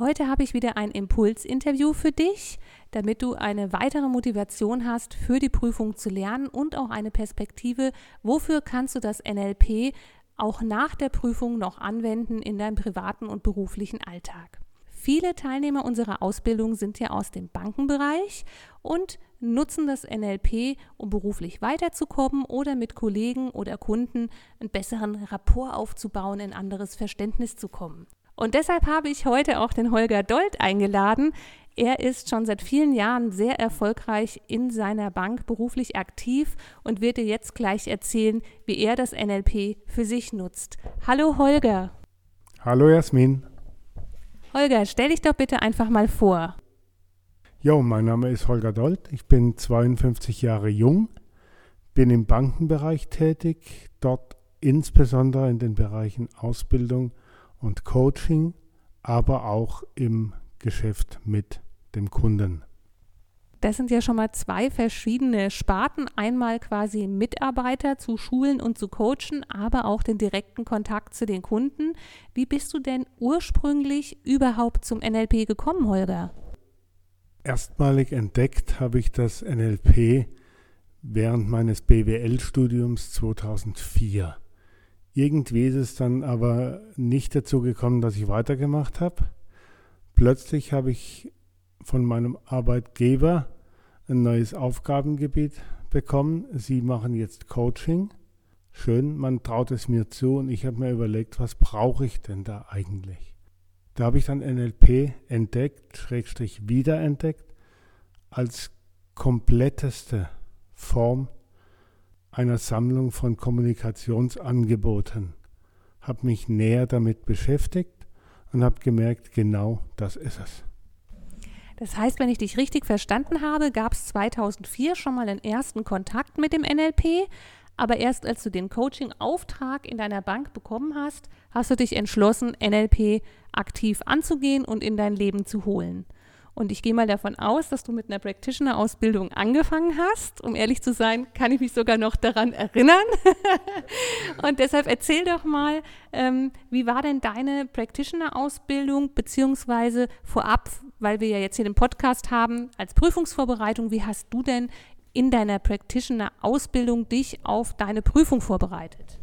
Heute habe ich wieder ein Impulsinterview für dich, damit du eine weitere Motivation hast, für die Prüfung zu lernen und auch eine Perspektive, wofür kannst du das NLP auch nach der Prüfung noch anwenden in deinem privaten und beruflichen Alltag. Viele Teilnehmer unserer Ausbildung sind ja aus dem Bankenbereich und nutzen das NLP, um beruflich weiterzukommen oder mit Kollegen oder Kunden einen besseren Rapport aufzubauen, ein anderes Verständnis zu kommen. Und deshalb habe ich heute auch den Holger Dold eingeladen. Er ist schon seit vielen Jahren sehr erfolgreich in seiner Bank beruflich aktiv und wird dir jetzt gleich erzählen, wie er das NLP für sich nutzt. Hallo Holger. Hallo Jasmin. Holger, stell dich doch bitte einfach mal vor. Jo, mein Name ist Holger Dold. Ich bin 52 Jahre jung, bin im Bankenbereich tätig, dort insbesondere in den Bereichen Ausbildung und Coaching, aber auch im Geschäft mit dem Kunden. Das sind ja schon mal zwei verschiedene Sparten. Einmal quasi Mitarbeiter zu schulen und zu coachen, aber auch den direkten Kontakt zu den Kunden. Wie bist du denn ursprünglich überhaupt zum NLP gekommen, Holger? Erstmalig entdeckt habe ich das NLP während meines BWL-Studiums 2004. Irgendwie ist es dann aber nicht dazu gekommen, dass ich weitergemacht habe. Plötzlich habe ich von meinem Arbeitgeber ein neues Aufgabengebiet bekommen. Sie machen jetzt Coaching. Schön, man traut es mir zu und ich habe mir überlegt, was brauche ich denn da eigentlich? Da habe ich dann NLP entdeckt, Schrägstrich wiederentdeckt, als kompletteste Form einer Sammlung von Kommunikationsangeboten, habe mich näher damit beschäftigt und habe gemerkt, genau das ist es. Das heißt, wenn ich dich richtig verstanden habe, gab es 2004 schon mal einen ersten Kontakt mit dem NLP, aber erst als du den Coaching-Auftrag in deiner Bank bekommen hast, hast du dich entschlossen, NLP aktiv anzugehen und in dein Leben zu holen. Und ich gehe mal davon aus, dass du mit einer Practitioner-Ausbildung angefangen hast. Um ehrlich zu sein, kann ich mich sogar noch daran erinnern. und deshalb erzähl doch mal, ähm, wie war denn deine Practitioner-Ausbildung, beziehungsweise vorab, weil wir ja jetzt hier den Podcast haben, als Prüfungsvorbereitung, wie hast du denn in deiner Practitioner-Ausbildung dich auf deine Prüfung vorbereitet?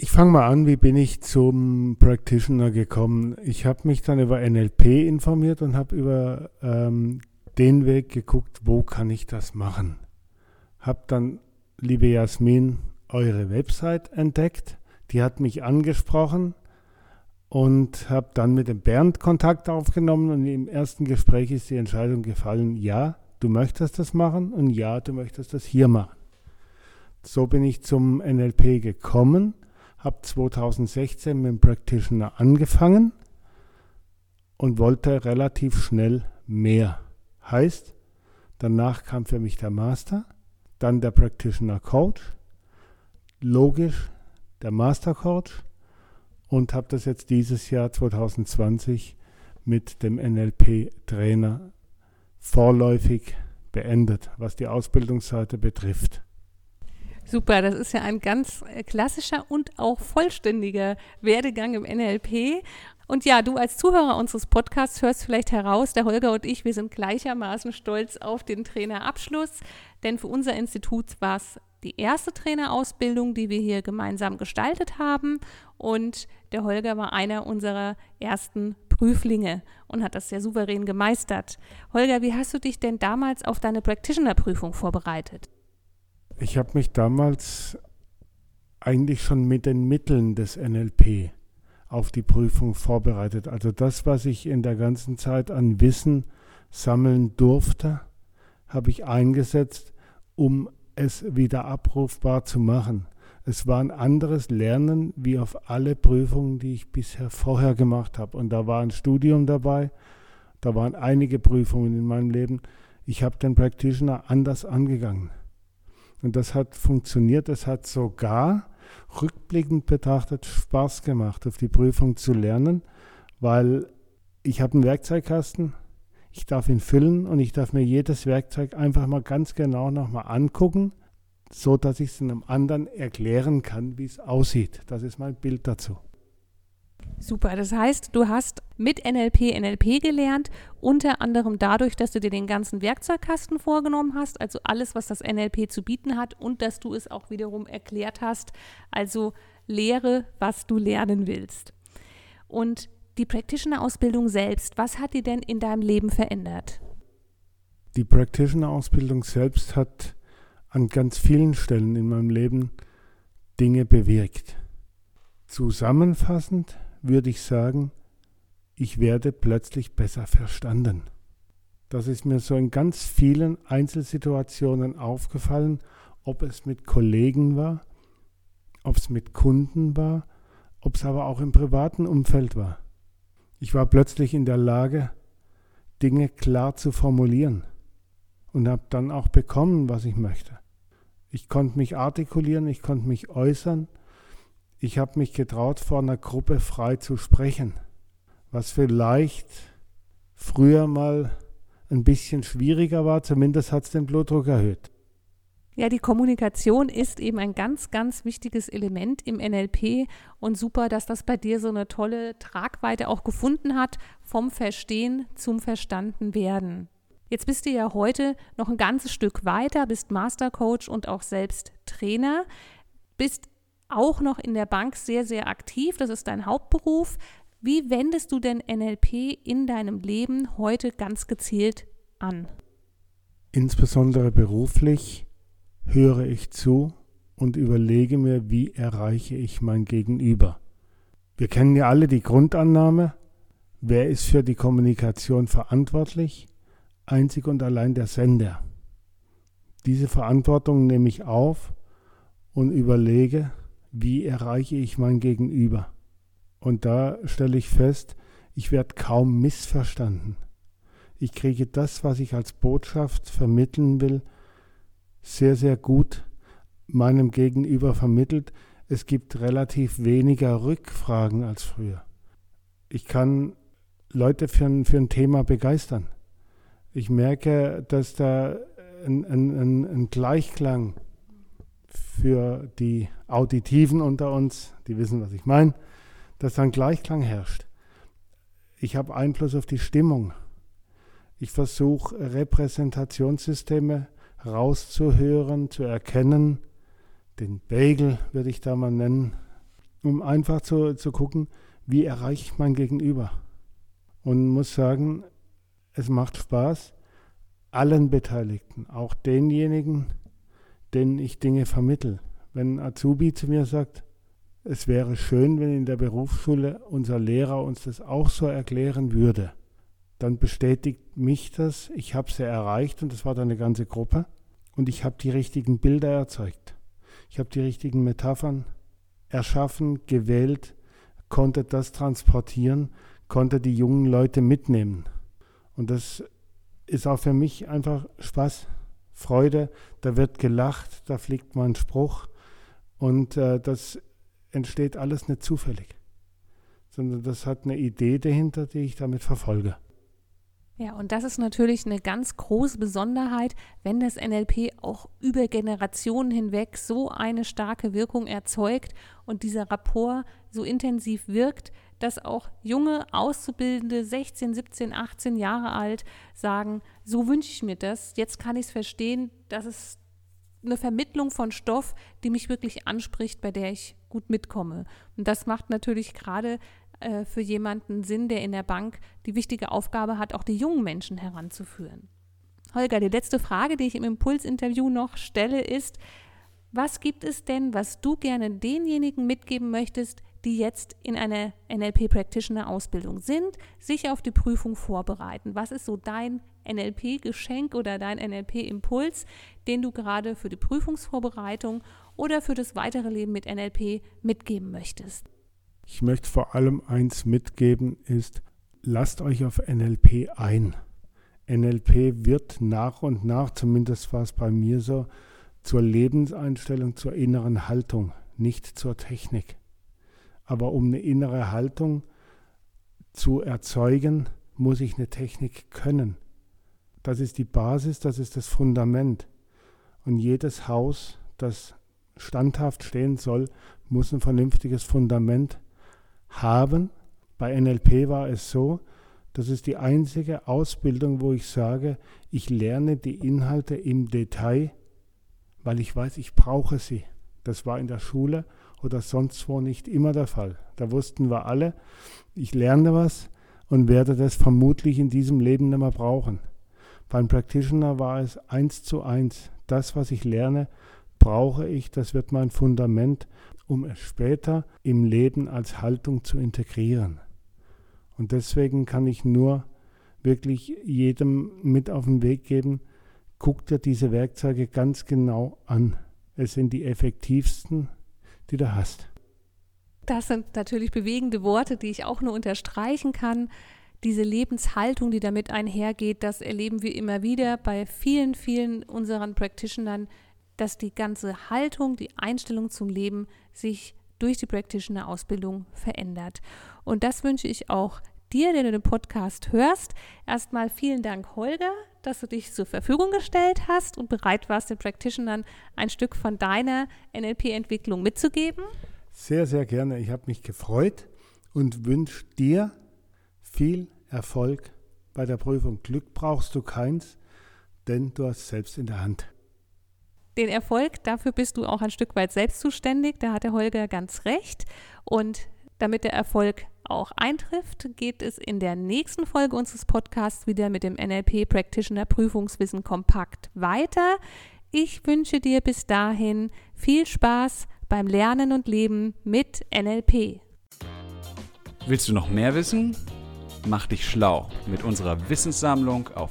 Ich fange mal an, wie bin ich zum Practitioner gekommen? Ich habe mich dann über NLP informiert und habe über ähm, den Weg geguckt, wo kann ich das machen. Habe dann, liebe Jasmin, eure Website entdeckt. Die hat mich angesprochen und habe dann mit dem Bernd Kontakt aufgenommen und im ersten Gespräch ist die Entscheidung gefallen, ja, du möchtest das machen und ja, du möchtest das hier machen. So bin ich zum NLP gekommen habe 2016 mit dem Practitioner angefangen und wollte relativ schnell mehr. Heißt, danach kam für mich der Master, dann der Practitioner Coach, logisch der Master Coach und habe das jetzt dieses Jahr 2020 mit dem NLP Trainer vorläufig beendet, was die Ausbildungsseite betrifft. Super, das ist ja ein ganz äh, klassischer und auch vollständiger Werdegang im NLP. Und ja, du als Zuhörer unseres Podcasts hörst vielleicht heraus, der Holger und ich, wir sind gleichermaßen stolz auf den Trainerabschluss, denn für unser Institut war es die erste Trainerausbildung, die wir hier gemeinsam gestaltet haben. Und der Holger war einer unserer ersten Prüflinge und hat das sehr souverän gemeistert. Holger, wie hast du dich denn damals auf deine Practitioner-Prüfung vorbereitet? Ich habe mich damals eigentlich schon mit den Mitteln des NLP auf die Prüfung vorbereitet. Also das, was ich in der ganzen Zeit an Wissen sammeln durfte, habe ich eingesetzt, um es wieder abrufbar zu machen. Es war ein anderes Lernen wie auf alle Prüfungen, die ich bisher vorher gemacht habe. Und da war ein Studium dabei, da waren einige Prüfungen in meinem Leben. Ich habe den Practitioner anders angegangen. Und das hat funktioniert. Es hat sogar rückblickend betrachtet Spaß gemacht, auf die Prüfung zu lernen, weil ich habe einen Werkzeugkasten, ich darf ihn füllen und ich darf mir jedes Werkzeug einfach mal ganz genau nochmal angucken, so dass ich es einem anderen erklären kann, wie es aussieht. Das ist mein Bild dazu. Super, das heißt, du hast mit NLP NLP gelernt, unter anderem dadurch, dass du dir den ganzen Werkzeugkasten vorgenommen hast, also alles, was das NLP zu bieten hat und dass du es auch wiederum erklärt hast, also lehre, was du lernen willst. Und die Practitioner-Ausbildung selbst, was hat die denn in deinem Leben verändert? Die Practitioner-Ausbildung selbst hat an ganz vielen Stellen in meinem Leben Dinge bewirkt. Zusammenfassend würde ich sagen, ich werde plötzlich besser verstanden. Das ist mir so in ganz vielen Einzelsituationen aufgefallen, ob es mit Kollegen war, ob es mit Kunden war, ob es aber auch im privaten Umfeld war. Ich war plötzlich in der Lage, Dinge klar zu formulieren und habe dann auch bekommen, was ich möchte. Ich konnte mich artikulieren, ich konnte mich äußern, ich habe mich getraut, vor einer Gruppe frei zu sprechen, was vielleicht früher mal ein bisschen schwieriger war, zumindest hat es den Blutdruck erhöht. Ja, die Kommunikation ist eben ein ganz, ganz wichtiges Element im NLP und super, dass das bei dir so eine tolle Tragweite auch gefunden hat, vom Verstehen zum Verstandenwerden. Jetzt bist du ja heute noch ein ganzes Stück weiter, bist Mastercoach und auch selbst Trainer, bist auch noch in der Bank sehr, sehr aktiv, das ist dein Hauptberuf. Wie wendest du denn NLP in deinem Leben heute ganz gezielt an? Insbesondere beruflich höre ich zu und überlege mir, wie erreiche ich mein Gegenüber. Wir kennen ja alle die Grundannahme, wer ist für die Kommunikation verantwortlich? Einzig und allein der Sender. Diese Verantwortung nehme ich auf und überlege, wie erreiche ich mein Gegenüber. Und da stelle ich fest, ich werde kaum missverstanden. Ich kriege das, was ich als Botschaft vermitteln will, sehr, sehr gut meinem Gegenüber vermittelt. Es gibt relativ weniger Rückfragen als früher. Ich kann Leute für ein, für ein Thema begeistern. Ich merke, dass da ein, ein, ein Gleichklang für die Auditiven unter uns, die wissen, was ich meine, dass da ein Gleichklang herrscht. Ich habe Einfluss auf die Stimmung. Ich versuche Repräsentationssysteme rauszuhören, zu erkennen. Den Bagel würde ich da mal nennen, um einfach zu, zu gucken, wie erreiche ich mein Gegenüber. Und muss sagen, es macht Spaß, allen Beteiligten, auch denjenigen, denen ich Dinge vermittel. Wenn ein Azubi zu mir sagt, es wäre schön, wenn in der Berufsschule unser Lehrer uns das auch so erklären würde, dann bestätigt mich das, ich habe sie erreicht und das war dann eine ganze Gruppe und ich habe die richtigen Bilder erzeugt. Ich habe die richtigen Metaphern erschaffen, gewählt, konnte das transportieren, konnte die jungen Leute mitnehmen. Und das ist auch für mich einfach Spaß, Freude. Da wird gelacht, da fliegt mal ein Spruch und äh, das entsteht alles nicht zufällig, sondern das hat eine Idee dahinter, die ich damit verfolge. Ja, und das ist natürlich eine ganz große Besonderheit, wenn das NLP auch über Generationen hinweg so eine starke Wirkung erzeugt und dieser Rapport so intensiv wirkt, dass auch junge Auszubildende, 16, 17, 18 Jahre alt, sagen, so wünsche ich mir das, jetzt kann ich es verstehen, das ist eine Vermittlung von Stoff, die mich wirklich anspricht, bei der ich gut mitkomme. Und das macht natürlich gerade äh, für jemanden Sinn, der in der Bank die wichtige Aufgabe hat, auch die jungen Menschen heranzuführen. Holger, die letzte Frage, die ich im Impulsinterview noch stelle, ist, was gibt es denn, was du gerne denjenigen mitgeben möchtest, die jetzt in einer NLP Practitioner Ausbildung sind, sich auf die Prüfung vorbereiten? Was ist so dein NLP Geschenk oder dein NLP Impuls, den du gerade für die Prüfungsvorbereitung oder für das weitere Leben mit NLP mitgeben möchtest? Ich möchte vor allem eins mitgeben, ist, lasst euch auf NLP ein. NLP wird nach und nach, zumindest war es bei mir so, zur Lebenseinstellung, zur inneren Haltung, nicht zur Technik. Aber um eine innere Haltung zu erzeugen, muss ich eine Technik können. Das ist die Basis, das ist das Fundament. Und jedes Haus, das standhaft stehen soll, muss ein vernünftiges Fundament haben. Bei NLP war es so, das ist die einzige Ausbildung, wo ich sage, ich lerne die Inhalte im Detail, weil ich weiß, ich brauche sie. Das war in der Schule oder sonst wo nicht immer der Fall. Da wussten wir alle, ich lerne was und werde das vermutlich in diesem Leben nicht mehr brauchen. Beim Practitioner war es eins zu eins. Das, was ich lerne, brauche ich, das wird mein Fundament, um es später im Leben als Haltung zu integrieren. Und deswegen kann ich nur wirklich jedem mit auf den Weg geben, guck dir diese Werkzeuge ganz genau an. Es sind die effektivsten, die du hast. Das sind natürlich bewegende Worte, die ich auch nur unterstreichen kann. Diese Lebenshaltung, die damit einhergeht, das erleben wir immer wieder bei vielen, vielen unseren Practitionern, dass die ganze Haltung, die Einstellung zum Leben sich durch die Practitioner-Ausbildung verändert. Und das wünsche ich auch dir, der du den Podcast hörst. Erstmal vielen Dank, Holger, dass du dich zur Verfügung gestellt hast und bereit warst, den Practitionern ein Stück von deiner NLP-Entwicklung mitzugeben. Sehr, sehr gerne. Ich habe mich gefreut und wünsche dir viel Erfolg bei der Prüfung. Glück brauchst du keins, denn du hast selbst in der Hand den Erfolg, dafür bist du auch ein Stück weit selbst zuständig. Da hat der Holger ganz recht. Und damit der Erfolg auch eintrifft, geht es in der nächsten Folge unseres Podcasts wieder mit dem NLP Practitioner Prüfungswissen kompakt weiter. Ich wünsche dir bis dahin viel Spaß beim Lernen und Leben mit NLP. Willst du noch mehr wissen? Mach dich schlau mit unserer Wissenssammlung auf